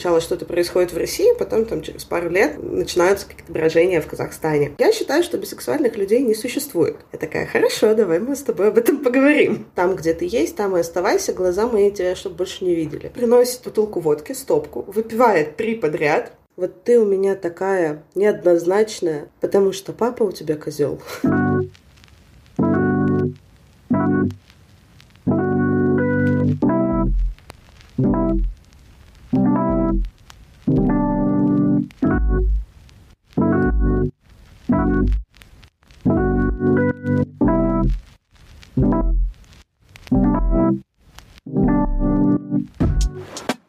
сначала что-то происходит в России, потом там через пару лет начинаются какие-то брожения в Казахстане. Я считаю, что бисексуальных людей не существует. Я такая, хорошо, давай мы с тобой об этом поговорим. Там, где ты есть, там и оставайся, глаза мои тебя, чтобы больше не видели. Приносит бутылку водки, стопку, выпивает три подряд, вот ты у меня такая неоднозначная, потому что папа у тебя козел.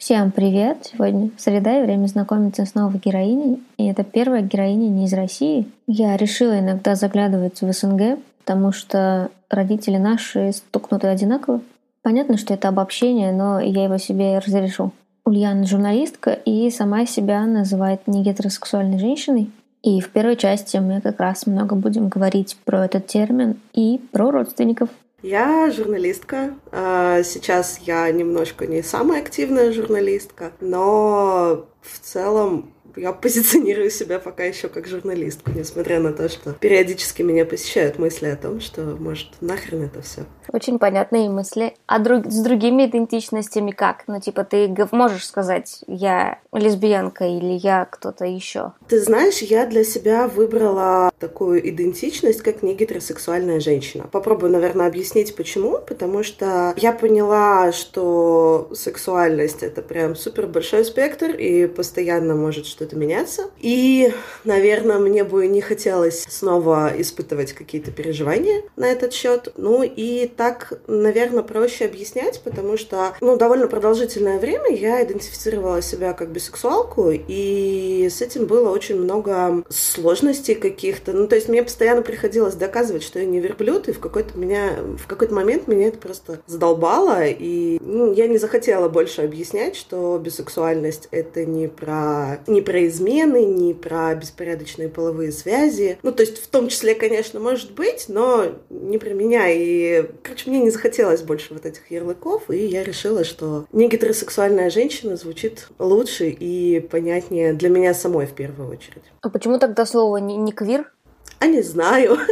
Всем привет! Сегодня среда и время знакомиться с новой героиней. И это первая героиня не из России. Я решила иногда заглядывать в СНГ, потому что родители наши стукнуты одинаково. Понятно, что это обобщение, но я его себе разрешу. Ульяна журналистка и сама себя называет не гетеросексуальной женщиной. И в первой части мы как раз много будем говорить про этот термин и про родственников. Я журналистка. А, сейчас я немножко не самая активная журналистка, но в целом я позиционирую себя пока еще как журналистку, несмотря на то, что периодически меня посещают мысли о том, что, может, нахрен это все. Очень понятные мысли. А друг, с другими идентичностями как? Ну, типа, ты можешь сказать, я лесбиянка или я кто-то еще? Ты знаешь, я для себя выбрала такую идентичность, как не гетеросексуальная женщина. Попробую, наверное, объяснить, почему. Потому что я поняла, что сексуальность — это прям супер большой спектр, и постоянно может что-то меняться. И, наверное, мне бы не хотелось снова испытывать какие-то переживания на этот счет. Ну и так, наверное, проще объяснять, потому что, ну, довольно продолжительное время я идентифицировала себя как бисексуалку, и с этим было очень много сложностей каких-то. Ну, то есть мне постоянно приходилось доказывать, что я не верблюд, и в какой-то меня, в какой-то момент меня это просто задолбало, и ну, я не захотела больше объяснять, что бисексуальность это не про, не про измены, не про беспорядочные половые связи. Ну, то есть в том числе, конечно, может быть, но не про меня. И Короче, мне не захотелось больше вот этих ярлыков, и я решила, что не гетеросексуальная женщина звучит лучше и понятнее для меня самой в первую очередь. А почему тогда слово не, не квир? А не знаю.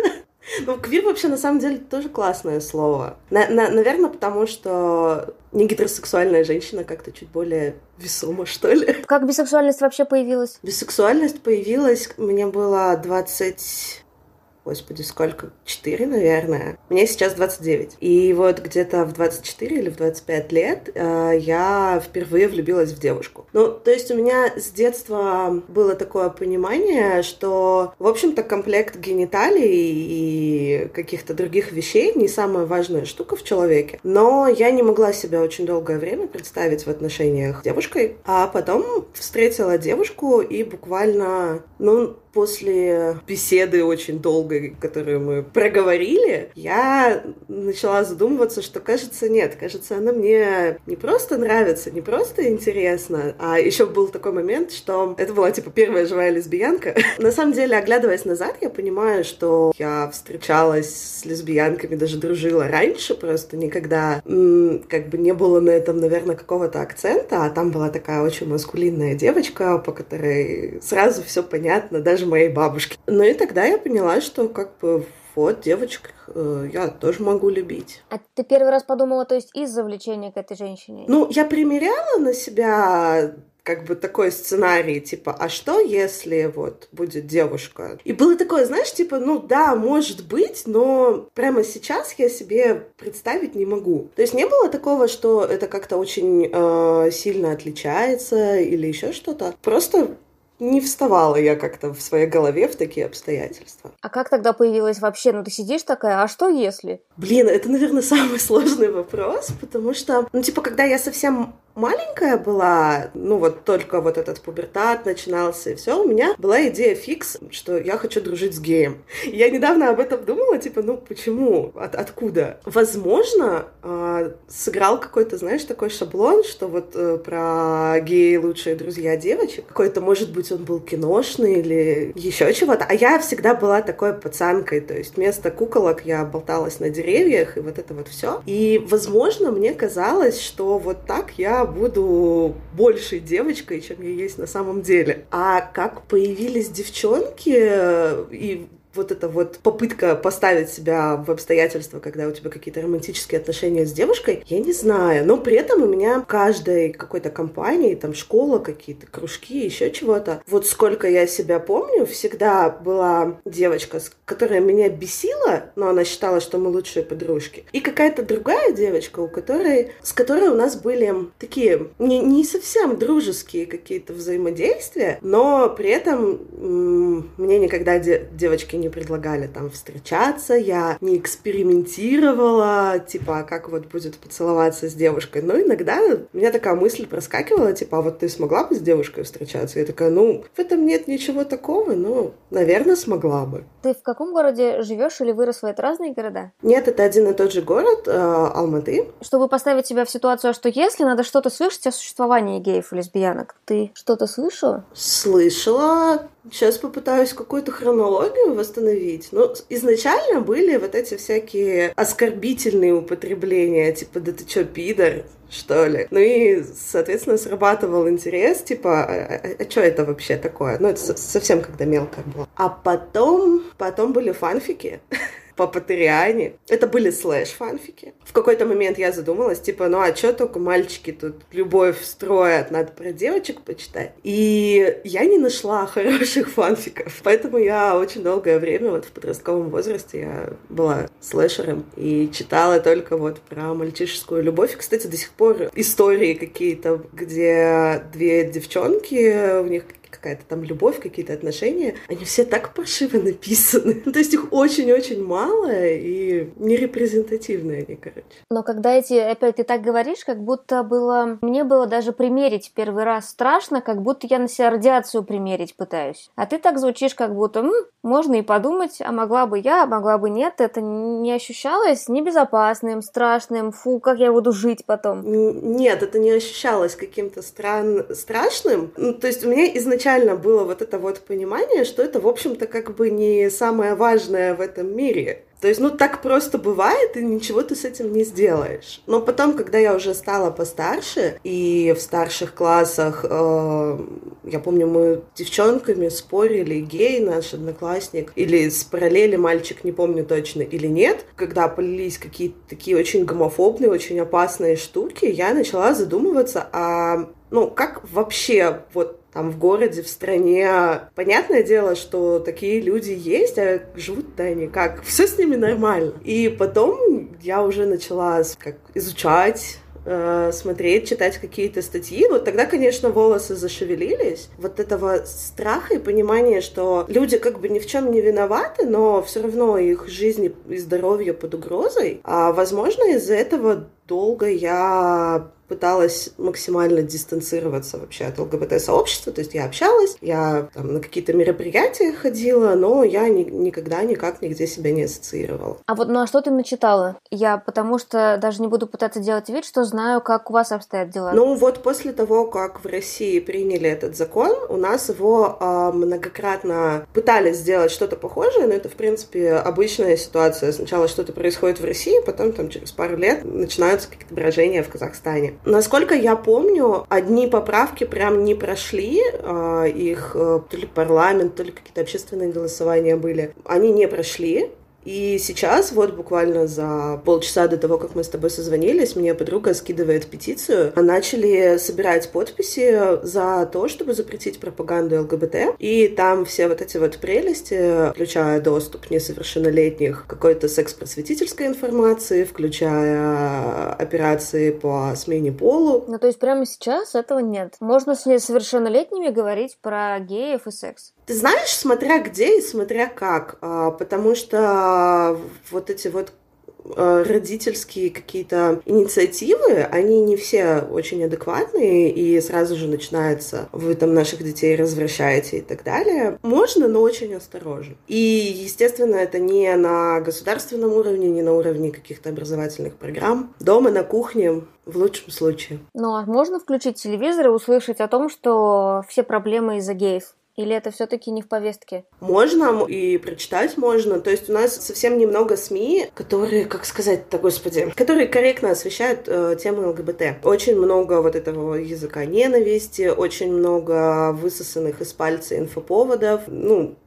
Ну, квир вообще на самом деле тоже классное слово. На, на, наверное, потому что не гетеросексуальная женщина как-то чуть более весома, что ли. Как бисексуальность вообще появилась? Бисексуальность появилась, мне было 20 господи, сколько? Четыре, наверное. Мне сейчас 29. И вот где-то в 24 или в 25 лет э, я впервые влюбилась в девушку. Ну, то есть у меня с детства было такое понимание, что, в общем-то, комплект гениталий и каких-то других вещей не самая важная штука в человеке. Но я не могла себя очень долгое время представить в отношениях с девушкой. А потом встретила девушку и буквально, ну, после беседы очень долгой, которую мы проговорили, я начала задумываться, что, кажется, нет, кажется, она мне не просто нравится, не просто интересна, а еще был такой момент, что это была, типа, первая живая лесбиянка. На самом деле, оглядываясь назад, я понимаю, что я встречалась с лесбиянками, даже дружила раньше, просто никогда как бы не было на этом, наверное, какого-то акцента, а там была такая очень маскулинная девочка, по которой сразу все понятно, даже даже моей бабушки. Ну и тогда я поняла, что как бы вот, девочек э, я тоже могу любить. А ты первый раз подумала, то есть из-за влечения к этой женщине? Ну, я примеряла на себя как бы такой сценарий, типа, а что если вот будет девушка? И было такое, знаешь, типа, ну да, может быть, но прямо сейчас я себе представить не могу. То есть не было такого, что это как-то очень э, сильно отличается или еще что-то. Просто не вставала я как-то в своей голове в такие обстоятельства. А как тогда появилась вообще? Ну, ты сидишь такая, а что если? Блин, это, наверное, самый сложный вопрос, потому что, ну, типа, когда я совсем маленькая была, ну вот только вот этот пубертат начинался и все, у меня была идея фикс, что я хочу дружить с геем. Я недавно об этом думала, типа, ну почему, От, откуда? Возможно, э, сыграл какой-то, знаешь, такой шаблон, что вот э, про геи лучшие друзья девочек, какой-то, может быть, он был киношный или еще чего-то, а я всегда была такой пацанкой, то есть вместо куколок я болталась на деревьях и вот это вот все. И, возможно, мне казалось, что вот так я буду большей девочкой, чем я есть на самом деле. А как появились девчонки и вот эта вот попытка поставить себя в обстоятельства, когда у тебя какие-то романтические отношения с девушкой, я не знаю. Но при этом у меня в каждой какой-то компании, там школа, какие-то кружки, еще чего-то. Вот сколько я себя помню, всегда была девочка, которая меня бесила, но она считала, что мы лучшие подружки. И какая-то другая девочка, у которой, с которой у нас были такие не, не совсем дружеские какие-то взаимодействия, но при этом мне никогда де девочки не предлагали там встречаться, я не экспериментировала, типа, а как вот будет поцеловаться с девушкой. Но иногда у меня такая мысль проскакивала, типа, а вот ты смогла бы с девушкой встречаться? Я такая, ну, в этом нет ничего такого, но, наверное, смогла бы. Ты в каком городе живешь или выросла? Это разные города? Нет, это один и тот же город, э, Алматы. Чтобы поставить себя в ситуацию, что если надо что-то слышать о существовании геев и лесбиянок, ты что-то слышала? Слышала. Сейчас попытаюсь какую-то хронологию восстановить. Ну, изначально были вот эти всякие оскорбительные употребления, типа, да ты чё, пидор? что ли. Ну и, соответственно, срабатывал интерес, типа, а, а, а что это вообще такое? Ну, это совсем когда мелко было. А потом, потом были фанфики. по Поттериане. Это были слэш-фанфики. В какой-то момент я задумалась, типа, ну а что только мальчики тут любовь строят, надо про девочек почитать. И я не нашла хороших фанфиков, поэтому я очень долгое время, вот в подростковом возрасте, я была слэшером и читала только вот про мальчишескую любовь. Кстати, до сих пор истории какие-то, где две девчонки, у них какая-то там любовь, какие-то отношения, они все так паршиво написаны. То есть их очень-очень мало и нерепрезентативные они, короче. Но когда эти, опять ты так говоришь, как будто было... Мне было даже примерить первый раз страшно, как будто я на себя радиацию примерить пытаюсь. А ты так звучишь, как будто М, можно и подумать, а могла бы я, а могла бы нет. Это не ощущалось небезопасным, страшным, фу, как я буду жить потом. Нет, это не ощущалось каким-то стран... страшным. Ну, то есть у меня изначально изначально было вот это вот понимание, что это, в общем-то, как бы не самое важное в этом мире. То есть, ну, так просто бывает, и ничего ты с этим не сделаешь. Но потом, когда я уже стала постарше, и в старших классах, э, я помню, мы с девчонками спорили, гей наш одноклассник, или с параллели мальчик, не помню точно, или нет, когда полились какие-то такие очень гомофобные, очень опасные штуки, я начала задумываться, а ну, как вообще вот там в городе, в стране. Понятное дело, что такие люди есть, а живут-то они как? Все с ними нормально. И потом я уже начала как изучать э, смотреть, читать какие-то статьи, вот тогда, конечно, волосы зашевелились. Вот этого страха и понимания, что люди как бы ни в чем не виноваты, но все равно их жизнь и здоровье под угрозой. А возможно, из-за этого долго я пыталась максимально дистанцироваться вообще от ЛГБТ-сообщества, то есть я общалась, я там, на какие-то мероприятия ходила, но я ни, никогда никак нигде себя не ассоциировала. А вот ну а что ты начитала? Я потому что даже не буду пытаться делать вид, что знаю, как у вас обстоят дела. Ну вот после того, как в России приняли этот закон, у нас его э, многократно пытались сделать что-то похожее, но это, в принципе, обычная ситуация. Сначала что-то происходит в России, потом там через пару лет начинаются какие-то брожения в Казахстане. Насколько я помню, одни поправки прям не прошли, а, их э, то ли парламент, то ли какие-то общественные голосования были. Они не прошли, и сейчас, вот буквально за полчаса до того, как мы с тобой созвонились, мне подруга скидывает петицию. Начали собирать подписи за то, чтобы запретить пропаганду ЛГБТ. И там все вот эти вот прелести, включая доступ несовершеннолетних какой-то секс-просветительской информации, включая операции по смене полу. Ну, то есть прямо сейчас этого нет. Можно с несовершеннолетними говорить про геев и секс. Ты знаешь, смотря где и смотря как, а, потому что вот эти вот а, родительские какие-то инициативы, они не все очень адекватные, и сразу же начинается, вы там наших детей развращаете и так далее. Можно, но очень осторожно. И, естественно, это не на государственном уровне, не на уровне каких-то образовательных программ. Дома, на кухне, в лучшем случае. Ну, а можно включить телевизор и услышать о том, что все проблемы из-за геев? Или это все-таки не в повестке? Можно и прочитать можно. То есть у нас совсем немного СМИ, которые, как сказать-то, господи, которые корректно освещают э, тему ЛГБТ. Очень много вот этого языка ненависти, очень много высосанных из пальца инфоповодов. Ну,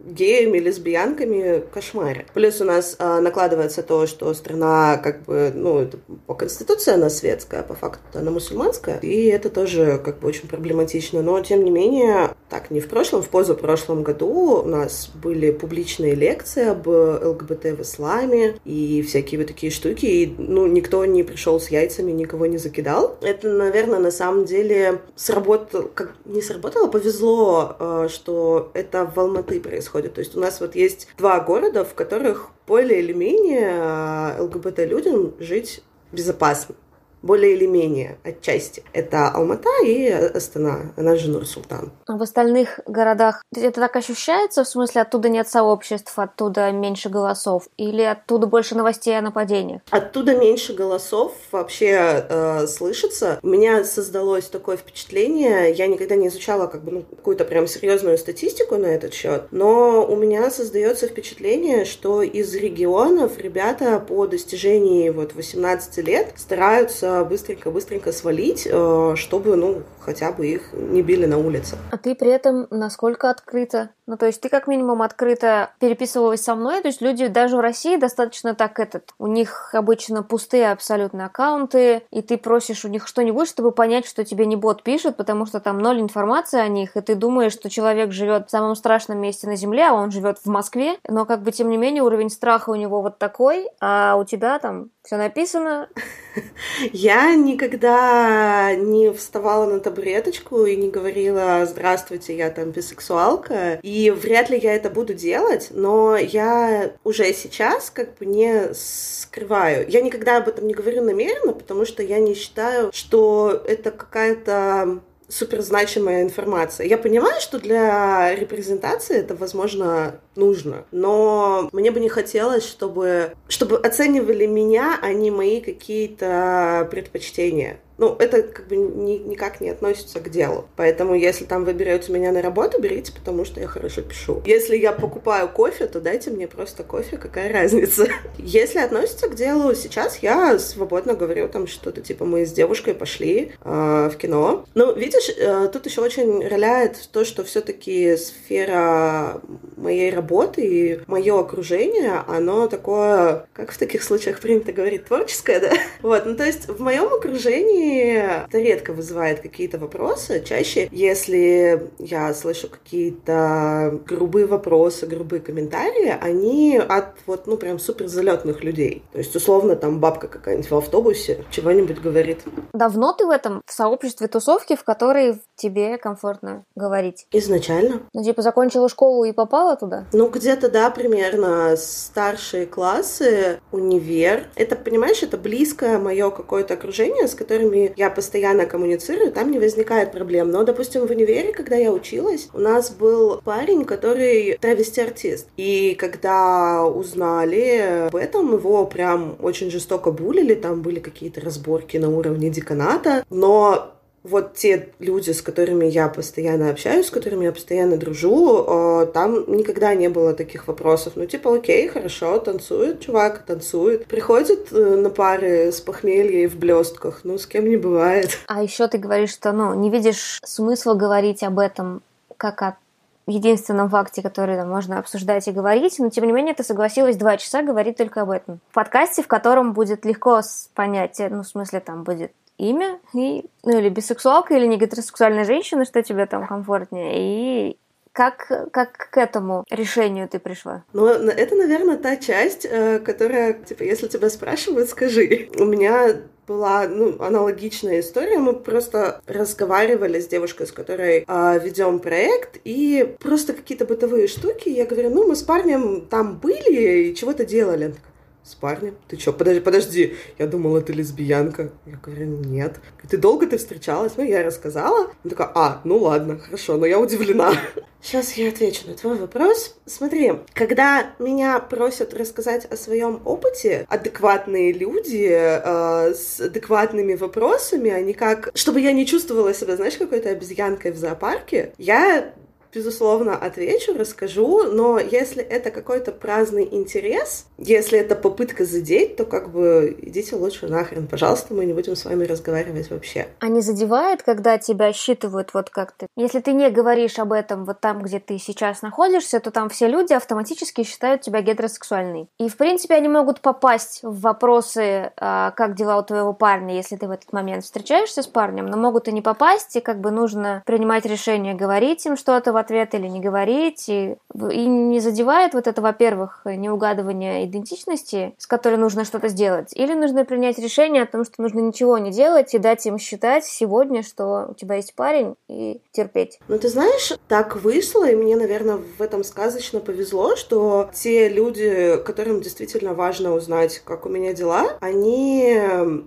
геями, лесбиянками кошмаре. Плюс у нас а, накладывается то, что страна как бы, ну, это по конституции она светская, а по факту она мусульманская, и это тоже как бы очень проблематично. Но, тем не менее, так, не в прошлом, в позапрошлом году у нас были публичные лекции об ЛГБТ в исламе и всякие вот такие штуки, и, ну, никто не пришел с яйцами, никого не закидал. Это, наверное, на самом деле сработало, как не сработало, повезло, а, что это в Алматы происходит происходит. То есть у нас вот есть два города, в которых более или менее э, ЛГБТ-людям жить безопасно более или менее отчасти. Это Алмата и Астана, она же Нур-Султан. А в остальных городах это так ощущается? В смысле, оттуда нет сообществ, оттуда меньше голосов? Или оттуда больше новостей о нападениях? Оттуда меньше голосов вообще э, слышится. У меня создалось такое впечатление, я никогда не изучала как бы ну, какую-то прям серьезную статистику на этот счет, но у меня создается впечатление, что из регионов ребята по достижении вот 18 лет стараются быстренько-быстренько свалить, э, чтобы, ну, хотя бы их не били на улице. А ты при этом насколько открыта? Ну, то есть ты как минимум открыто переписывалась со мной, то есть люди даже в России достаточно так этот, у них обычно пустые абсолютно аккаунты, и ты просишь у них что-нибудь, чтобы понять, что тебе не бот пишет, потому что там ноль информации о них, и ты думаешь, что человек живет в самом страшном месте на Земле, а он живет в Москве, но как бы тем не менее уровень страха у него вот такой, а у тебя там все написано. Я никогда не вставала на табуреточку и не говорила «Здравствуйте, я там бисексуалка». И вряд ли я это буду делать, но я уже сейчас как бы не скрываю. Я никогда об этом не говорю намеренно, потому что я не считаю, что это какая-то суперзначимая информация. Я понимаю, что для репрезентации это, возможно, нужно, но мне бы не хотелось, чтобы, чтобы оценивали меня, а не мои какие-то предпочтения ну, это как бы ни, никак не относится к делу. Поэтому, если там вы берете меня на работу, берите, потому что я хорошо пишу. Если я покупаю кофе, то дайте мне просто кофе, какая разница. Если относится к делу, сейчас я свободно говорю там что-то, типа, мы с девушкой пошли э, в кино. Ну, видишь, э, тут еще очень роляет то, что все-таки сфера моей работы и мое окружение, оно такое, как в таких случаях принято говорить, творческое, да? Вот, ну, то есть в моем окружении это редко вызывает какие-то вопросы. Чаще, если я слышу какие-то грубые вопросы, грубые комментарии, они от вот, ну, прям супер залетных людей. То есть, условно, там бабка какая-нибудь в автобусе чего-нибудь говорит. Давно ты в этом, в сообществе тусовки, в которой тебе комфортно говорить? Изначально. Ну, типа, закончила школу и попала туда? Ну, где-то, да, примерно старшие классы, универ. Это, понимаешь, это близкое мое какое-то окружение, с которыми я постоянно коммуницирую, там не возникает проблем. Но, допустим, в универе, когда я училась, у нас был парень, который травести-артист. И когда узнали об этом, его прям очень жестоко булили, там были какие-то разборки на уровне деканата. Но вот те люди, с которыми я постоянно общаюсь, с которыми я постоянно дружу, э, там никогда не было таких вопросов. Ну, типа, окей, хорошо, танцует чувак, танцует. Приходит э, на пары с похмелья и в блестках. Ну, с кем не бывает. А еще ты говоришь, что, ну, не видишь смысла говорить об этом как о единственном факте, который там, можно обсуждать и говорить, но тем не менее ты согласилась два часа говорить только об этом. В подкасте, в котором будет легко понять, ну, в смысле, там будет имя, и, ну, или бисексуалка, или не гетеросексуальная женщина, что тебе там комфортнее, и как, как к этому решению ты пришла? Ну, это, наверное, та часть, э, которая, типа, если тебя спрашивают, скажи. У меня была ну, аналогичная история. Мы просто разговаривали с девушкой, с которой э, ведем проект, и просто какие-то бытовые штуки. Я говорю, ну, мы с парнем там были и чего-то делали. Она такая, с парнем? Ты что, подожди, подожди, я думала, ты лесбиянка. Я говорю, нет. Ты долго ты встречалась? Ну, я рассказала. Она такая, а, ну ладно, хорошо, но я удивлена. Сейчас я отвечу на твой вопрос. Смотри, когда меня просят рассказать о своем опыте, адекватные люди э, с адекватными вопросами, они как... Чтобы я не чувствовала себя, знаешь, какой-то обезьянкой в зоопарке, я безусловно, отвечу, расскажу, но если это какой-то праздный интерес, если это попытка задеть, то как бы идите лучше нахрен, пожалуйста, мы не будем с вами разговаривать вообще. А не задевает, когда тебя считывают вот как ты? Если ты не говоришь об этом вот там, где ты сейчас находишься, то там все люди автоматически считают тебя гетеросексуальной. И, в принципе, они могут попасть в вопросы, а, как дела у твоего парня, если ты в этот момент встречаешься с парнем, но могут и не попасть, и как бы нужно принимать решение, говорить им что-то ответ или не говорить. И, и не задевает вот это, во-первых, неугадывание идентичности, с которой нужно что-то сделать. Или нужно принять решение о том, что нужно ничего не делать и дать им считать сегодня, что у тебя есть парень, и терпеть. Ну, ты знаешь, так вышло, и мне, наверное, в этом сказочно повезло, что те люди, которым действительно важно узнать, как у меня дела, они,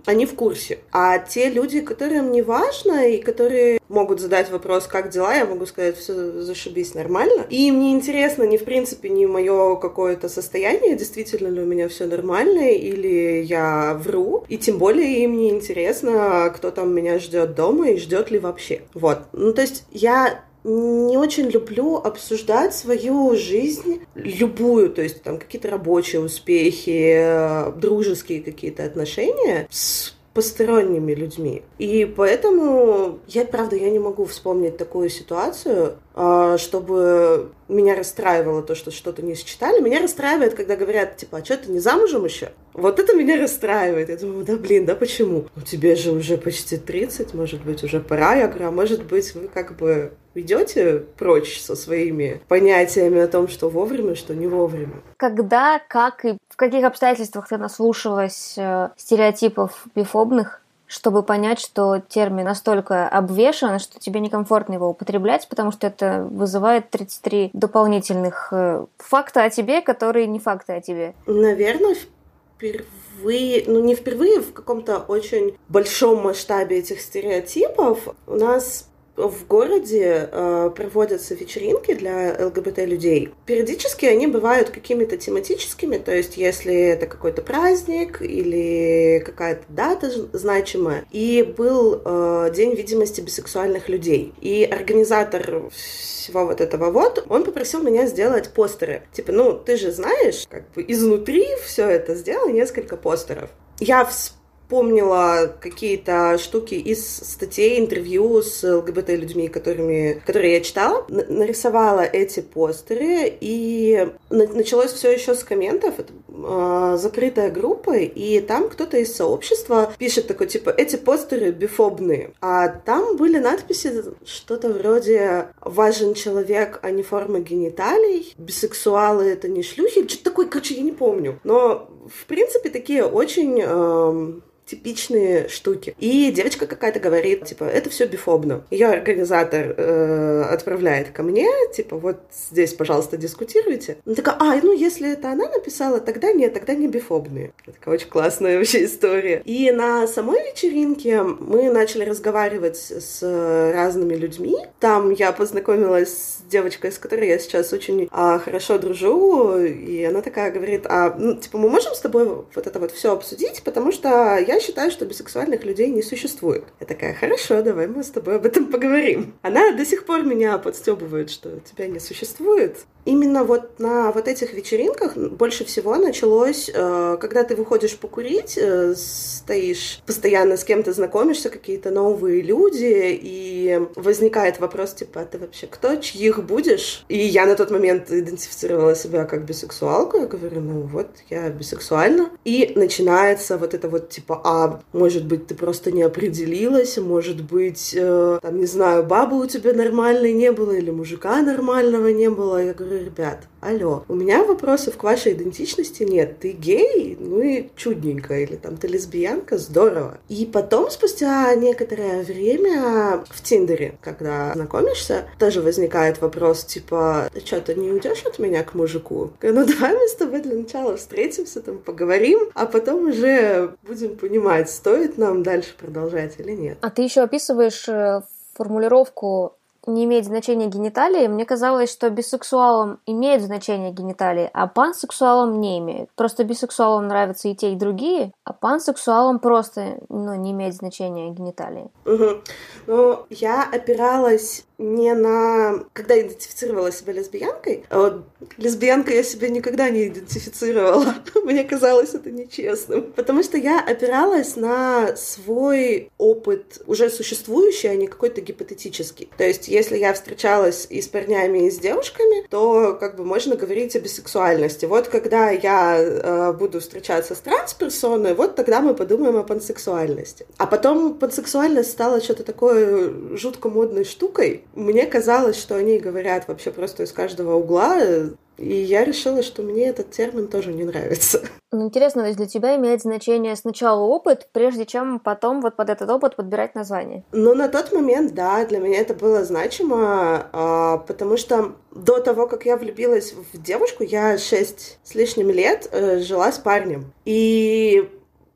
они в курсе. А те люди, которым не важно, и которые могут задать вопрос, как дела, я могу сказать, все зашибись нормально. И мне интересно не в принципе не мое какое-то состояние, действительно ли у меня все нормально, или я вру. И тем более им не интересно, кто там меня ждет дома и ждет ли вообще. Вот. Ну, то есть я не очень люблю обсуждать свою жизнь, любую, то есть там какие-то рабочие успехи, э, дружеские какие-то отношения с посторонними людьми. И поэтому я, правда, я не могу вспомнить такую ситуацию, чтобы меня расстраивало то, что что-то не считали. Меня расстраивает, когда говорят, типа, а что ты не замужем еще? Вот это меня расстраивает. Я думаю, да блин, да почему? Ну тебе же уже почти 30, может быть, уже пора. Я говорю, а может быть, вы как бы идете прочь со своими понятиями о том, что вовремя, что не вовремя. Когда, как и в каких обстоятельствах ты наслушалась э, стереотипов бифобных? Чтобы понять, что термин настолько обвешан, что тебе некомфортно его употреблять, потому что это вызывает 33 дополнительных э, факта о тебе, которые не факты о тебе. Наверное, впервые, ну не впервые, в каком-то очень большом масштабе этих стереотипов у нас в городе э, проводятся вечеринки для ЛГБТ-людей. Периодически они бывают какими-то тематическими, то есть если это какой-то праздник или какая-то дата значимая. И был э, День видимости бисексуальных людей. И организатор всего вот этого вот, он попросил меня сделать постеры. Типа, ну, ты же знаешь, как бы изнутри все это сделал несколько постеров. Я вспомнила помнила какие-то штуки из статей, интервью с ЛГБТ-людьми, которыми, которые я читала, нарисовала эти постеры, и началось все еще с комментов. Это э, закрытая группа, и там кто-то из сообщества пишет такой, типа, эти постеры бифобные. А там были надписи что-то вроде «важен человек, а не форма гениталий», «бисексуалы — это не шлюхи», что-то такое, короче, я не помню. Но, в принципе, такие очень... Э, типичные штуки. И девочка какая-то говорит, типа, это все бифобно. Ее организатор э, отправляет ко мне, типа, вот здесь, пожалуйста, дискутируйте. Она такая, а, ну если это она написала, тогда нет, тогда не бифобные. Это такая очень классная вообще история. И на самой вечеринке мы начали разговаривать с разными людьми. Там я познакомилась с девочкой, с которой я сейчас очень а, хорошо дружу, и она такая говорит, а, ну, типа, мы можем с тобой вот это вот все обсудить, потому что я считаю, что бисексуальных людей не существует. Я такая, хорошо, давай мы с тобой об этом поговорим. Она до сих пор меня подстебывает, что тебя не существует. Именно вот на вот этих вечеринках больше всего началось, э, когда ты выходишь покурить, э, стоишь постоянно с кем-то знакомишься, какие-то новые люди, и возникает вопрос, типа, а ты вообще кто, чьих будешь? И я на тот момент идентифицировала себя как бисексуалку, я говорю, ну вот, я бисексуальна. И начинается вот это вот, типа, а может быть, ты просто не определилась, может быть, э, там, не знаю, бабы у тебя нормальной не было, или мужика нормального не было. Я говорю, ребят, алло, у меня вопросов к вашей идентичности нет. Ты гей? Ну и чудненько. Или там ты лесбиянка? Здорово. И потом, спустя некоторое время в Тиндере, когда знакомишься, тоже возникает вопрос, типа, ты что, ты не уйдешь от меня к мужику? Ну давай мы с тобой для начала встретимся, там поговорим, а потом уже будем понимать, стоит нам дальше продолжать или нет. А ты еще описываешь э, формулировку не имеет значения гениталии, мне казалось, что бисексуалам имеет значение гениталии, а пансексуалам не имеет. Просто бисексуалам нравятся и те, и другие, а пансексуалам просто ну, не имеет значения гениталии. Угу. Ну, я опиралась не на... Когда идентифицировала себя лесбиянкой, а вот лесбиянкой я себя никогда не идентифицировала. Мне казалось это нечестным. Потому что я опиралась на свой опыт уже существующий, а не какой-то гипотетический. То есть, если я встречалась и с парнями, и с девушками, то как бы можно говорить о бисексуальности. Вот когда я э, буду встречаться с трансперсоной, вот тогда мы подумаем о пансексуальности. А потом пансексуальность стала что-то такое жутко модной штукой, мне казалось, что они говорят вообще просто из каждого угла, и я решила, что мне этот термин тоже не нравится. Ну, интересно, то есть для тебя имеет значение сначала опыт, прежде чем потом вот под этот опыт подбирать название? Ну, на тот момент, да, для меня это было значимо, а, потому что до того, как я влюбилась в девушку, я шесть с лишним лет э, жила с парнем. И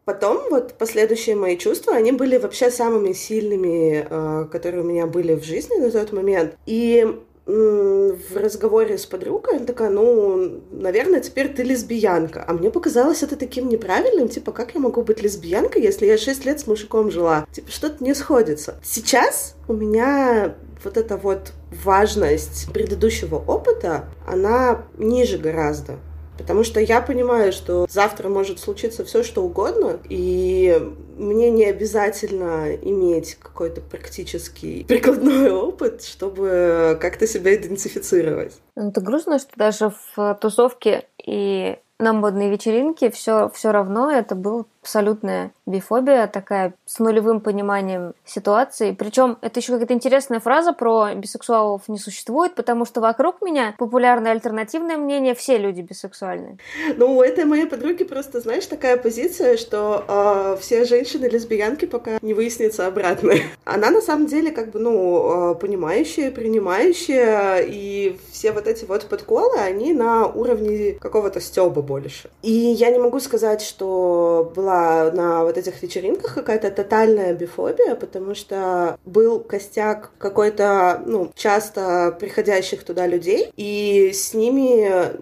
Потом вот последующие мои чувства, они были вообще самыми сильными, э, которые у меня были в жизни на тот момент. И в разговоре с подругой, она такая, ну, наверное, теперь ты лесбиянка. А мне показалось это таким неправильным, типа, как я могу быть лесбиянкой, если я 6 лет с мужиком жила? Типа, что-то не сходится. Сейчас у меня вот эта вот важность предыдущего опыта, она ниже гораздо. Потому что я понимаю, что завтра может случиться все, что угодно, и мне не обязательно иметь какой-то практический прикладной опыт, чтобы как-то себя идентифицировать. Ну, это грустно, что даже в тусовке и на модной вечеринке все, все равно это был абсолютная бифобия, такая с нулевым пониманием ситуации. Причем это еще какая-то интересная фраза про бисексуалов не существует, потому что вокруг меня популярное альтернативное мнение, все люди бисексуальные. Ну, у этой моей подруги просто, знаешь, такая позиция, что э, все женщины лесбиянки, пока не выяснится обратное. Она на самом деле как бы, ну, э, понимающая, принимающая, и все вот эти вот подколы, они на уровне какого-то стеба больше. И я не могу сказать, что была на вот этих вечеринках какая-то тотальная бифобия, потому что был костяк какой-то, ну, часто приходящих туда людей, и с ними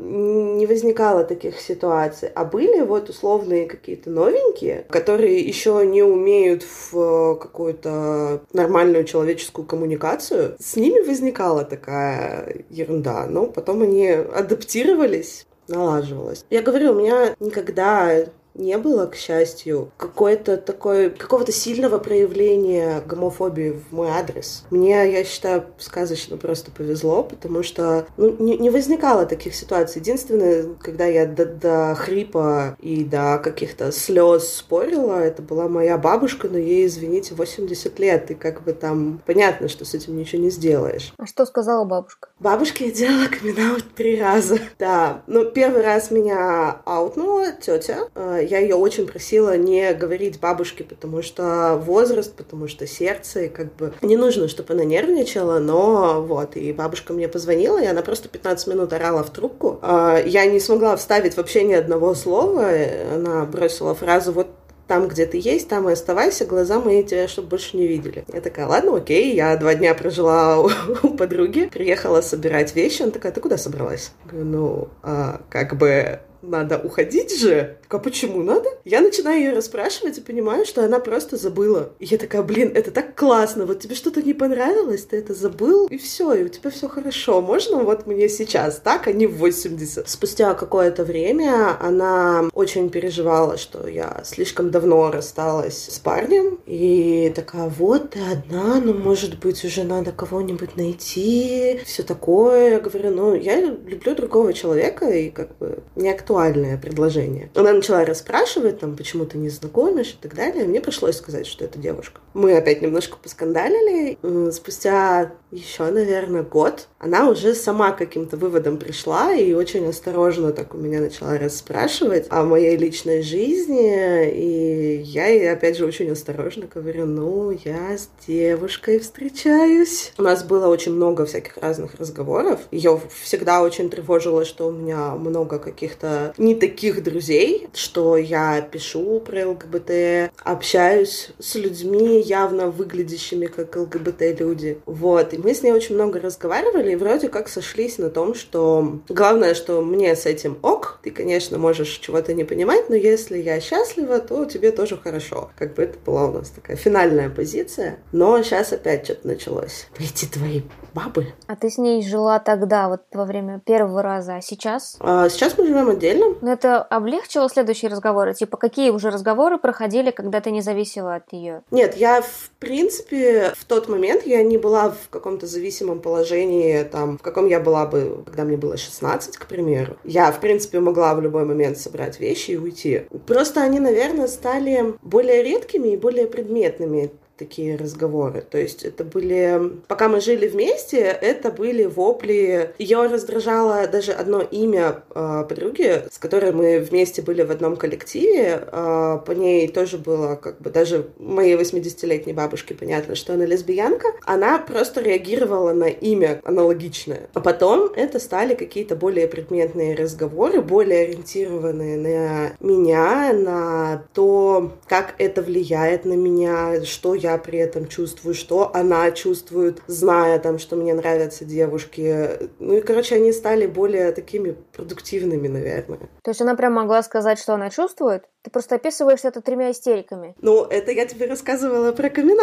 не возникало таких ситуаций. А были вот условные какие-то новенькие, которые еще не умеют в какую-то нормальную человеческую коммуникацию. С ними возникала такая ерунда. Но потом они адаптировались налаживалось. Я говорю, у меня никогда не было, к счастью, какой-то такой, какого-то сильного проявления гомофобии в мой адрес. Мне, я считаю, сказочно просто повезло, потому что ну, не, не возникало таких ситуаций. Единственное, когда я до, до хрипа и до каких-то слез спорила, это была моя бабушка, но ей, извините, 80 лет, и как бы там понятно, что с этим ничего не сделаешь. А что сказала бабушка? Бабушке я делала камин три раза. Да, ну первый раз меня аутнула тетя, э, я ее очень просила не говорить бабушке, потому что возраст, потому что сердце, и как бы не нужно, чтобы она нервничала, но вот, и бабушка мне позвонила, и она просто 15 минут орала в трубку. А, я не смогла вставить вообще ни одного слова, она бросила фразу «вот там, где ты есть, там и оставайся, глаза мои тебя, чтобы больше не видели. Я такая, ладно, окей, я два дня прожила у, у подруги, приехала собирать вещи, она такая, ты куда собралась? Говорю, ну, а, как бы надо уходить же. А почему надо? Я начинаю ее расспрашивать и понимаю, что она просто забыла. И я такая, блин, это так классно. Вот тебе что-то не понравилось, ты это забыл, и все, и у тебя все хорошо. Можно вот мне сейчас так, а не в 80? Спустя какое-то время она очень переживала, что я слишком давно рассталась с парнем. И такая, вот ты одна, ну, может быть, уже надо кого-нибудь найти, все такое. Я говорю, ну, я люблю другого человека, и как бы не актуальное предложение. Она начала расспрашивать, там, почему ты не знакомишь и так далее. Мне пришлось сказать, что это девушка. Мы опять немножко поскандалили. Спустя еще, наверное, год она уже сама каким-то выводом пришла и очень осторожно так у меня начала расспрашивать о моей личной жизни. И я ей, опять же, очень осторожно говорю, ну, я с девушкой встречаюсь. У нас было очень много всяких разных разговоров. Ее всегда очень тревожило, что у меня много каких-то не таких друзей, что я пишу про ЛГБТ, общаюсь с людьми, явно выглядящими как ЛГБТ-люди. Вот. И мы с ней очень много разговаривали, и вроде как сошлись на том, что главное, что мне с этим ок, ты, конечно, можешь чего-то не понимать, но если я счастлива, то тебе тоже хорошо. Как бы это была у нас такая финальная позиция. Но сейчас опять что-то началось. Эти твои бабы. А ты с ней жила тогда, вот во время первого раза, а сейчас? А сейчас мы живем отдельно. Но это облегчило следующие разговоры? Типа, какие уже разговоры проходили, когда ты не зависела от нее? Нет, я, в принципе, в тот момент я не была в каком-то зависимом положении, там, в каком я была бы, когда мне было 16, к примеру. Я, в принципе, могла в любой момент собрать вещи и уйти. Просто они, наверное, стали более редкими и более предметными такие разговоры. То есть это были... Пока мы жили вместе, это были вопли. Ее раздражало даже одно имя э, подруги, с которой мы вместе были в одном коллективе. Э, по ней тоже было как бы даже моей 80-летней бабушке понятно, что она лесбиянка. Она просто реагировала на имя аналогичное. А потом это стали какие-то более предметные разговоры, более ориентированные на меня, на то, как это влияет на меня, что я при этом чувствую, что она чувствует, зная там, что мне нравятся девушки. Ну и, короче, они стали более такими продуктивными, наверное. То есть она прям могла сказать, что она чувствует? Ты просто описываешь это тремя истериками. Ну, это я тебе рассказывала про камин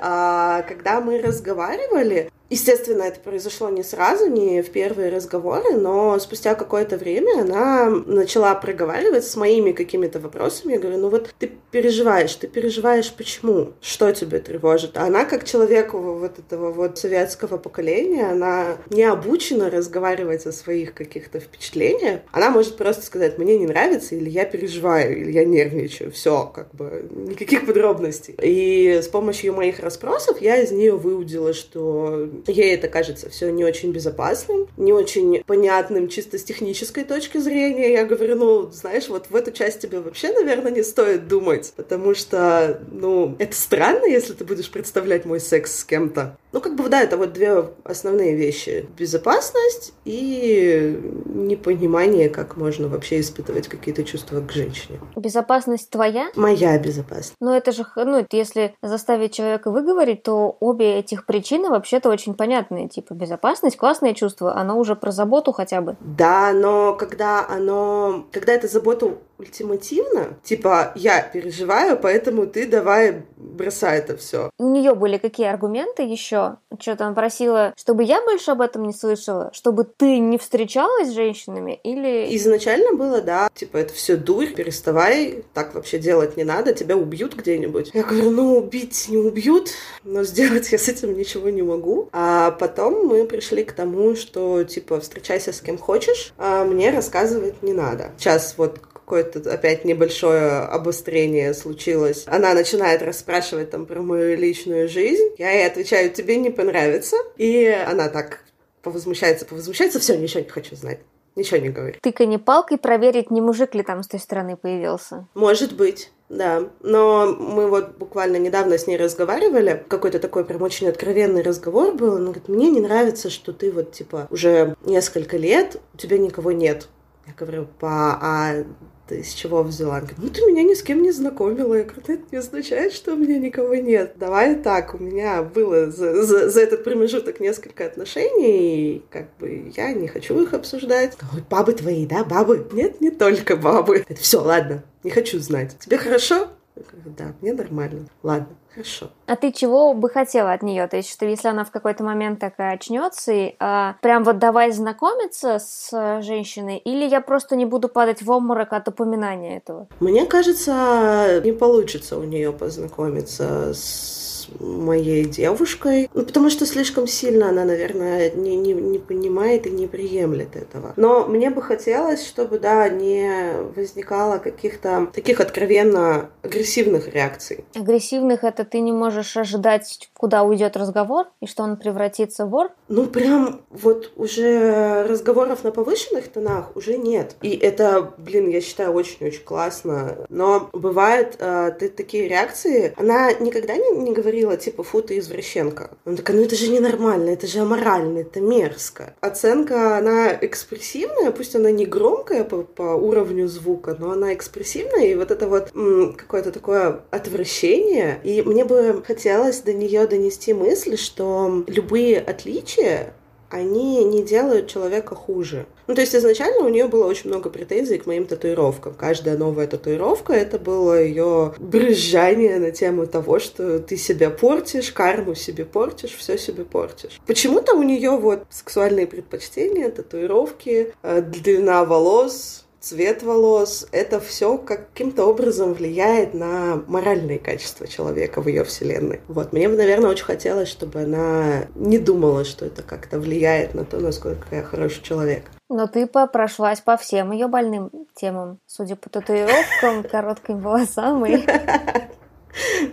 А когда мы разговаривали, Естественно, это произошло не сразу, не в первые разговоры, но спустя какое-то время она начала проговаривать с моими какими-то вопросами. Я говорю, ну вот ты переживаешь, ты переживаешь почему? Что тебя тревожит? А она, как человек вот этого вот советского поколения, она не обучена разговаривать о своих каких-то впечатлениях. Она может просто сказать, мне не нравится, или я переживаю, или я нервничаю. Все, как бы, никаких подробностей. И с помощью моих расспросов я из нее выудила, что Ей это кажется все не очень безопасным, не очень понятным чисто с технической точки зрения. Я говорю, ну, знаешь, вот в эту часть тебе вообще, наверное, не стоит думать, потому что, ну, это странно, если ты будешь представлять мой секс с кем-то. Ну, как бы, да, это вот две основные вещи. Безопасность и непонимание, как можно вообще испытывать какие-то чувства к женщине. Безопасность твоя? Моя безопасность. Ну, это же, ну, если заставить человека выговорить, то обе этих причины вообще-то очень понятные. Типа, безопасность, классное чувство, оно уже про заботу хотя бы. Да, но когда оно... Когда это забота ультимативно, типа, я переживаю, поэтому ты давай бросай это все. У нее были какие аргументы еще? Что-то она просила, чтобы я больше об этом не слышала, чтобы ты не встречалась с женщинами или... Изначально было, да, типа, это все дурь, переставай, так вообще делать не надо, тебя убьют где-нибудь. Я говорю, ну, убить не убьют, но сделать я с этим ничего не могу. А потом мы пришли к тому, что, типа, встречайся с кем хочешь, а мне рассказывать не надо. Сейчас вот какое-то опять небольшое обострение случилось. Она начинает расспрашивать там про мою личную жизнь. Я ей отвечаю, тебе не понравится. И она так повозмущается, повозмущается, все, ничего не хочу знать. Ничего не говорит. Тыканье палкой проверить, не мужик ли там с той стороны появился. Может быть. Да, но мы вот буквально недавно с ней разговаривали, какой-то такой прям очень откровенный разговор был. Она говорит, мне не нравится, что ты вот типа уже несколько лет, у тебя никого нет. Я говорю, па, а ты с чего взяла? Она говорит, ну ты меня ни с кем не знакомила. Я говорю, это не означает, что у меня никого нет. Давай так, у меня было за, за, за этот промежуток несколько отношений, и как бы я не хочу их обсуждать. Ой, бабы твои, да, бабы? Нет, не только бабы. Это все, ладно, не хочу знать. Тебе хорошо? Я говорю, да, мне нормально. Ладно. Хорошо. А ты чего бы хотела от нее? То есть, что если она в какой-то момент такая очнется и а, прям вот давай знакомиться с женщиной, или я просто не буду падать в обморок от упоминания этого? Мне кажется, не получится у нее познакомиться с моей девушкой. Ну, потому что слишком сильно она, наверное, не, не, не понимает и не приемлет этого. Но мне бы хотелось, чтобы, да, не возникало каких-то таких откровенно агрессивных реакций. Агрессивных это ты не можешь ожидать, куда уйдет разговор и что он превратится в вор? Ну, прям вот уже разговоров на повышенных тонах уже нет. И это, блин, я считаю, очень-очень классно. Но бывают э, такие реакции. Она никогда не, не говорила, типа, фу, ты извращенка. Она такая, ну это же ненормально, это же аморально, это мерзко. Оценка, она экспрессивная, пусть она не громкая по, по уровню звука, но она экспрессивная, и вот это вот какое-то такое отвращение. И мне бы хотелось до нее донести мысль, что любые отличия они не делают человека хуже. Ну, то есть изначально у нее было очень много претензий к моим татуировкам. Каждая новая татуировка — это было ее брызжание на тему того, что ты себя портишь, карму себе портишь, все себе портишь. Почему-то у нее вот сексуальные предпочтения, татуировки, э, длина волос, цвет волос, это все каким-то образом влияет на моральные качества человека в ее вселенной. Вот, мне бы, наверное, очень хотелось, чтобы она не думала, что это как-то влияет на то, насколько я хороший человек. Но ты прошлась по всем ее больным темам, судя по татуировкам, коротким волосам и...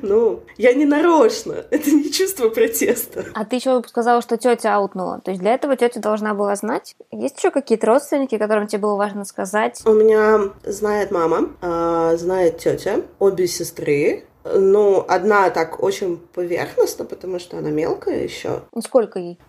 Ну, я не нарочно. Это не чувство протеста. А ты еще сказала, что тетя аутнула. То есть для этого тетя должна была знать. Есть еще какие-то родственники, которым тебе было важно сказать? У меня знает мама, а, знает тетя, обе сестры, ну, одна так очень поверхностно, потому что она мелкая еще. Сколько ей?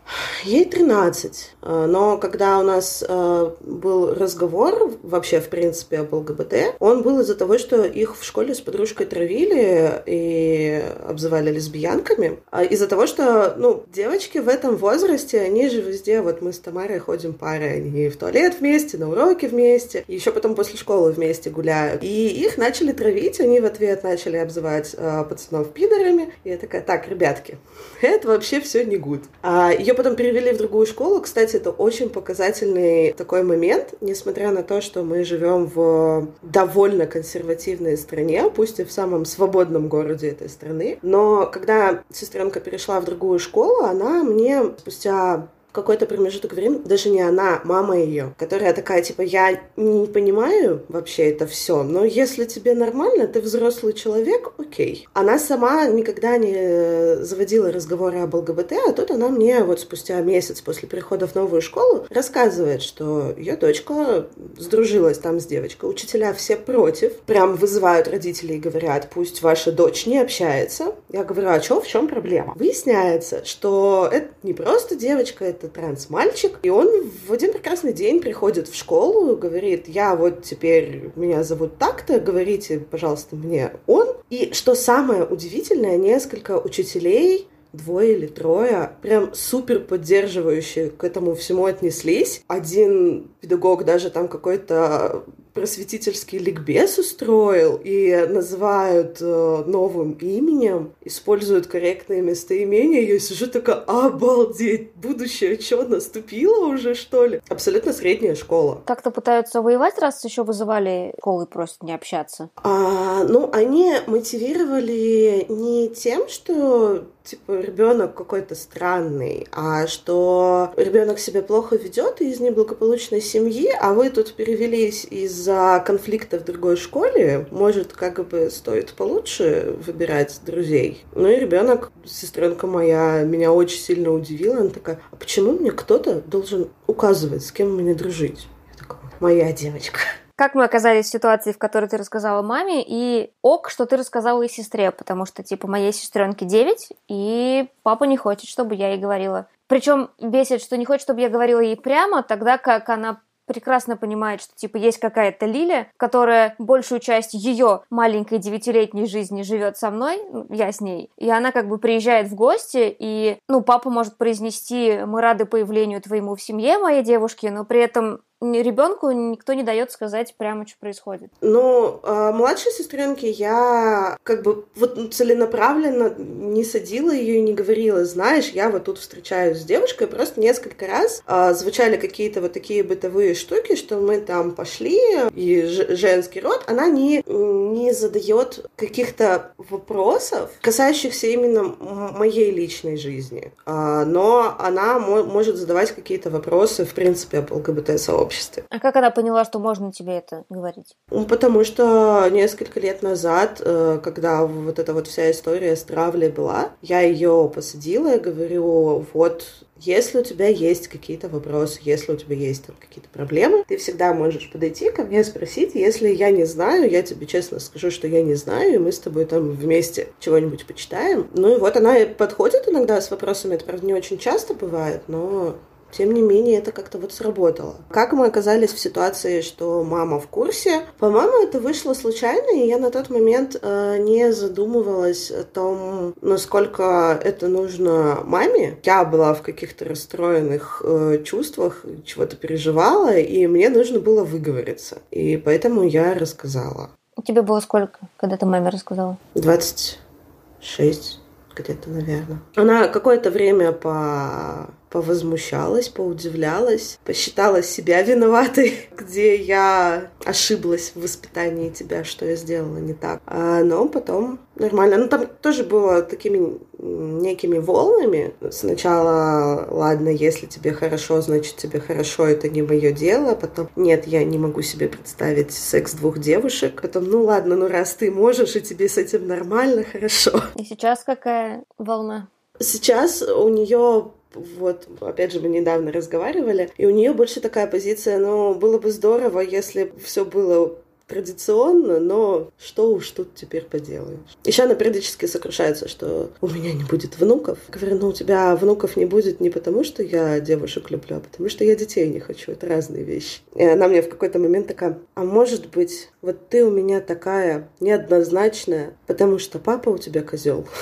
Ей 13. А, но когда у нас а, был разговор вообще, в принципе, об ЛГБТ, он был из-за того, что их в школе с подружкой травили и обзывали лесбиянками. А из-за того, что, ну, девочки в этом возрасте, они же везде, вот мы с Тамарой ходим парой, они в туалет вместе, на уроки вместе, еще потом после школы вместе гуляют. И их начали травить, они в ответ начали обзывать называть э, пацанов пидорами. И я такая, так, ребятки, это вообще все не гуд. А, ее потом перевели в другую школу. Кстати, это очень показательный такой момент, несмотря на то, что мы живем в довольно консервативной стране, пусть и в самом свободном городе этой страны. Но когда сестренка перешла в другую школу, она мне спустя какой-то промежуток времени, даже не она, мама ее, которая такая, типа, я не понимаю вообще это все, но если тебе нормально, ты взрослый человек, окей. Она сама никогда не заводила разговоры об ЛГБТ, а тут она мне вот спустя месяц после прихода в новую школу рассказывает, что ее дочка сдружилась там с девочкой. Учителя все против, прям вызывают родителей и говорят, пусть ваша дочь не общается. Я говорю, а что, в чем проблема? Выясняется, что это не просто девочка, это это транс-мальчик, и он в один прекрасный день приходит в школу, говорит, я вот теперь, меня зовут так-то, говорите, пожалуйста, мне он. И что самое удивительное, несколько учителей двое или трое, прям супер поддерживающие к этому всему отнеслись. Один педагог даже там какой-то просветительский ликбез устроил и называют э, новым именем, используют корректные местоимения. Я сижу такая, обалдеть, будущее что, наступило уже, что ли? Абсолютно средняя школа. Как-то пытаются воевать, раз еще вызывали школы просят не общаться? А, ну, они мотивировали не тем, что типа ребенок какой-то странный, а что ребенок себя плохо ведет из неблагополучной семьи, а вы тут перевелись из-за конфликта в другой школе, может, как бы стоит получше выбирать друзей. Ну и ребенок, сестренка моя, меня очень сильно удивила. Она такая, а почему мне кто-то должен указывать, с кем мне дружить? Я такая, моя девочка. Как мы оказались в ситуации, в которой ты рассказала маме, и ок, что ты рассказала и сестре, потому что, типа, моей сестренке 9, и папа не хочет, чтобы я ей говорила. Причем бесит, что не хочет, чтобы я говорила ей прямо, тогда как она прекрасно понимает, что типа есть какая-то Лиля, которая большую часть ее маленькой девятилетней жизни живет со мной, ну, я с ней, и она как бы приезжает в гости, и, ну, папа может произнести «мы рады появлению твоему в семье моей девушки», но при этом ребенку никто не дает сказать прямо, что происходит. Ну, э, младшей сестренке я как бы вот целенаправленно не садила ее и не говорила, знаешь, я вот тут встречаюсь с девушкой, просто несколько раз э, звучали какие-то вот такие бытовые штуки, что мы там пошли, и женский род, она не, не задает каких-то вопросов, касающихся именно моей личной жизни, э, но она может задавать какие-то вопросы, в принципе, об ЛГБТ-сообществе. А как она поняла, что можно тебе это говорить? Ну, потому что несколько лет назад, э, когда вот эта вот вся история с травлей была, я ее посадила и говорю, вот если у тебя есть какие-то вопросы, если у тебя есть там какие-то проблемы, ты всегда можешь подойти ко мне спросить. Если я не знаю, я тебе честно скажу, что я не знаю, и мы с тобой там вместе чего-нибудь почитаем. Ну и вот она подходит иногда с вопросами, это, правда, не очень часто бывает, но тем не менее, это как-то вот сработало. Как мы оказались в ситуации, что мама в курсе? По-моему, это вышло случайно, и я на тот момент э, не задумывалась о том, насколько это нужно маме. Я была в каких-то расстроенных э, чувствах, чего-то переживала, и мне нужно было выговориться. И поэтому я рассказала. У тебя было сколько, когда ты маме рассказала? 26 где-то, наверное. Она какое-то время по повозмущалась, поудивлялась, посчитала себя виноватой, где я ошиблась в воспитании тебя, что я сделала не так. А, но потом нормально. Ну, там тоже было такими некими волнами. Сначала, ладно, если тебе хорошо, значит тебе хорошо, это не мое дело. Потом, нет, я не могу себе представить секс двух девушек. Потом, ну ладно, ну раз ты можешь, и тебе с этим нормально, хорошо. И сейчас какая волна? Сейчас у нее вот, опять же, мы недавно разговаривали, и у нее больше такая позиция, ну, было бы здорово, если все было традиционно, но что уж тут теперь поделаешь. Еще она периодически сокрушается, что у меня не будет внуков. Говорю, ну у тебя внуков не будет не потому, что я девушек люблю, а потому что я детей не хочу. Это разные вещи. И она мне в какой-то момент такая, а может быть, вот ты у меня такая неоднозначная, потому что папа у тебя козел.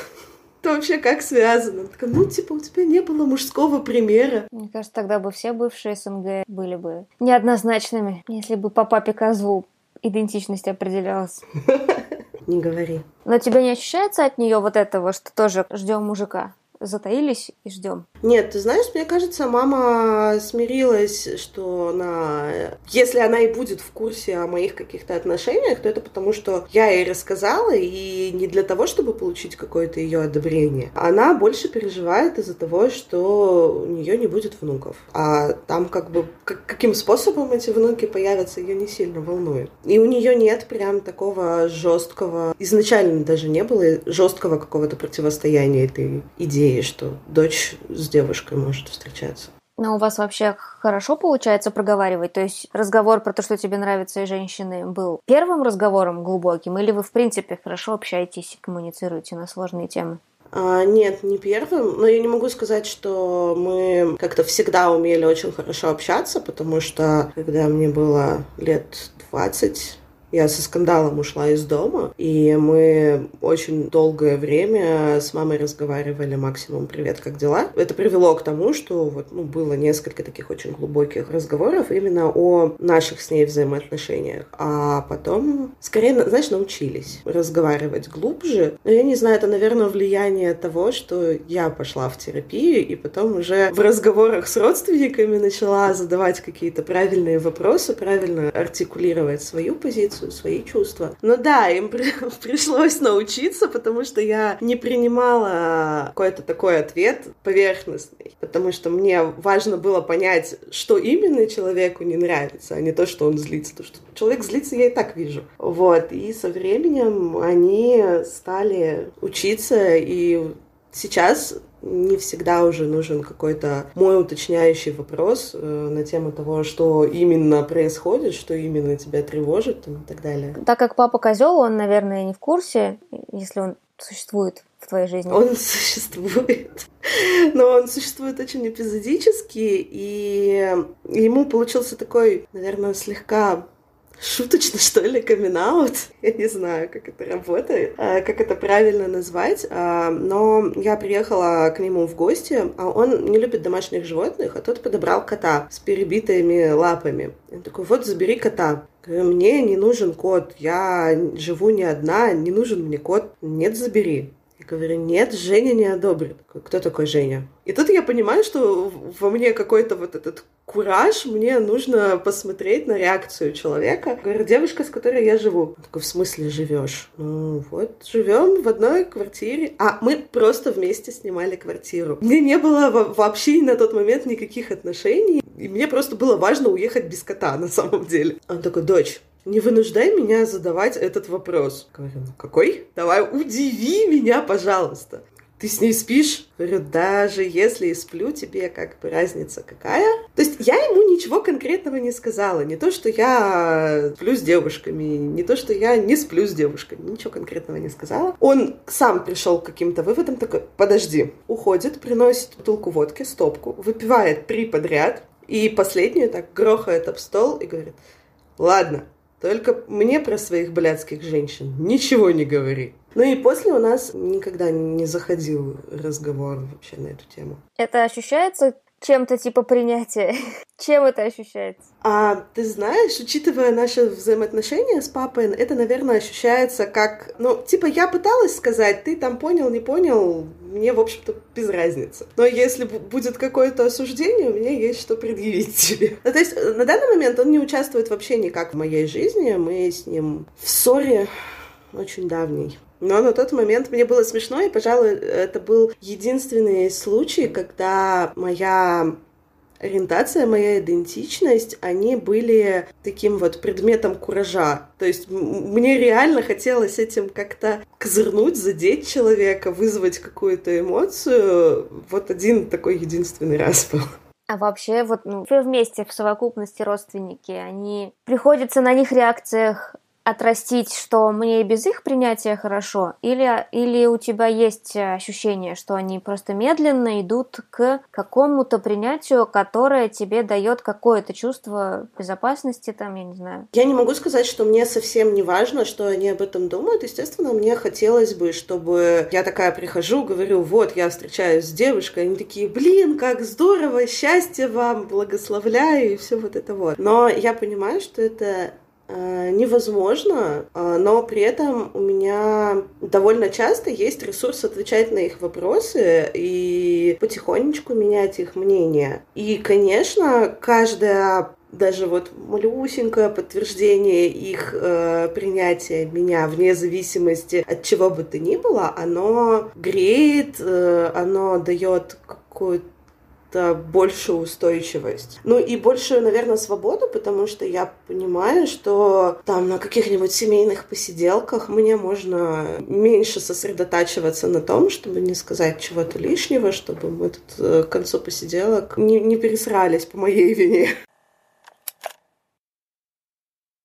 Это вообще как связано? Такая, ну, типа, у тебя не было мужского примера. Мне кажется, тогда бы все бывшие СНГ были бы неоднозначными, если бы по папе козлу идентичность определялась. Не говори. Но тебе не ощущается от нее вот этого, что тоже ждем мужика? затаились и ждем. Нет, ты знаешь, мне кажется, мама смирилась, что она, если она и будет в курсе о моих каких-то отношениях, то это потому, что я ей рассказала, и не для того, чтобы получить какое-то ее одобрение. Она больше переживает из-за того, что у нее не будет внуков. А там как бы как, каким способом эти внуки появятся, ее не сильно волнует. И у нее нет прям такого жесткого, изначально даже не было жесткого какого-то противостояния этой идеи что дочь с девушкой может встречаться. Но у вас вообще хорошо получается проговаривать? То есть разговор про то, что тебе нравятся и женщины, был первым разговором глубоким? Или вы, в принципе, хорошо общаетесь и коммуницируете на сложные темы? А, нет, не первым, но я не могу сказать, что мы как-то всегда умели очень хорошо общаться, потому что когда мне было лет 20, я со скандалом ушла из дома, и мы очень долгое время с мамой разговаривали максимум «Привет, как дела?». Это привело к тому, что вот, ну, было несколько таких очень глубоких разговоров именно о наших с ней взаимоотношениях. А потом, скорее, знаешь, научились разговаривать глубже. Но я не знаю, это, наверное, влияние того, что я пошла в терапию, и потом уже в разговорах с родственниками начала задавать какие-то правильные вопросы, правильно артикулировать свою позицию, свои чувства. Но да, им при пришлось научиться, потому что я не принимала какой-то такой ответ поверхностный, потому что мне важно было понять, что именно человеку не нравится, а не то, что он злится. То, что человек злится, я и так вижу. Вот. И со временем они стали учиться, и сейчас не всегда уже нужен какой-то мой уточняющий вопрос э, на тему того, что именно происходит, что именно тебя тревожит и так далее. Так как папа козел, он, наверное, не в курсе, если он существует в твоей жизни? Он существует, но он существует очень эпизодически, и ему получился такой, наверное, слегка шуточно, что ли, камин -аут. Я не знаю, как это работает, а, как это правильно назвать. А, но я приехала к нему в гости, а он не любит домашних животных, а тот подобрал кота с перебитыми лапами. Он такой, вот, забери кота. Говорю, мне не нужен кот, я живу не одна, не нужен мне кот. Нет, забери. Я говорю, нет, Женя не одобрит. Кто такой Женя? И тут я понимаю, что во мне какой-то вот этот кураж, мне нужно посмотреть на реакцию человека. Говорю, девушка, с которой я живу. Он такой, в смысле живешь? Ну вот, живем в одной квартире. А мы просто вместе снимали квартиру. Мне не было вообще на тот момент никаких отношений. И мне просто было важно уехать без кота на самом деле. Он такой, дочь, не вынуждай меня задавать этот вопрос. Говорю, ну какой? Давай удиви меня, пожалуйста. Ты с ней спишь? Говорю, даже если и сплю, тебе как бы разница какая? То есть я ему ничего конкретного не сказала. Не то, что я сплю с девушками, не то, что я не сплю с девушками. Ничего конкретного не сказала. Он сам пришел к каким-то выводам, такой, подожди. Уходит, приносит бутылку водки, стопку, выпивает три подряд, и последнюю так грохает об стол и говорит, ладно, только мне про своих блядских женщин ничего не говори. Ну и после у нас никогда не заходил разговор вообще на эту тему. Это ощущается чем-то типа принятия? Чем это ощущается? А ты знаешь, учитывая наши взаимоотношения с папой, это, наверное, ощущается как, ну, типа я пыталась сказать, ты там понял, не понял, мне, в общем-то, без разницы. Но если будет какое-то осуждение, у меня есть что предъявить тебе. Ну, то есть на данный момент он не участвует вообще никак в моей жизни, мы с ним в ссоре очень давней. Но на тот момент мне было смешно, и, пожалуй, это был единственный случай, когда моя ориентация, моя идентичность, они были таким вот предметом куража. То есть мне реально хотелось этим как-то козырнуть, задеть человека, вызвать какую-то эмоцию. Вот один такой единственный раз был. А вообще, вот ну, вы вместе в совокупности родственники, они приходится на них реакциях отрастить, что мне и без их принятия хорошо, или, или у тебя есть ощущение, что они просто медленно идут к какому-то принятию, которое тебе дает какое-то чувство безопасности, там, я не знаю. Я не могу сказать, что мне совсем не важно, что они об этом думают. Естественно, мне хотелось бы, чтобы я такая прихожу, говорю, вот, я встречаюсь с девушкой, они такие, блин, как здорово, счастье вам, благословляю, и все вот это вот. Но я понимаю, что это Э, невозможно, э, но при этом у меня довольно часто есть ресурс отвечать на их вопросы и потихонечку менять их мнение. И, конечно, каждая даже вот малюсенькое подтверждение их э, принятия меня вне зависимости от чего бы то ни было, оно греет, э, оно дает какую-то большую устойчивость. Ну и большую, наверное, свободу, потому что я понимаю, что там на каких-нибудь семейных посиделках мне можно меньше сосредотачиваться на том, чтобы не сказать чего-то лишнего, чтобы мы тут э, к концу посиделок не, не пересрались по моей вине.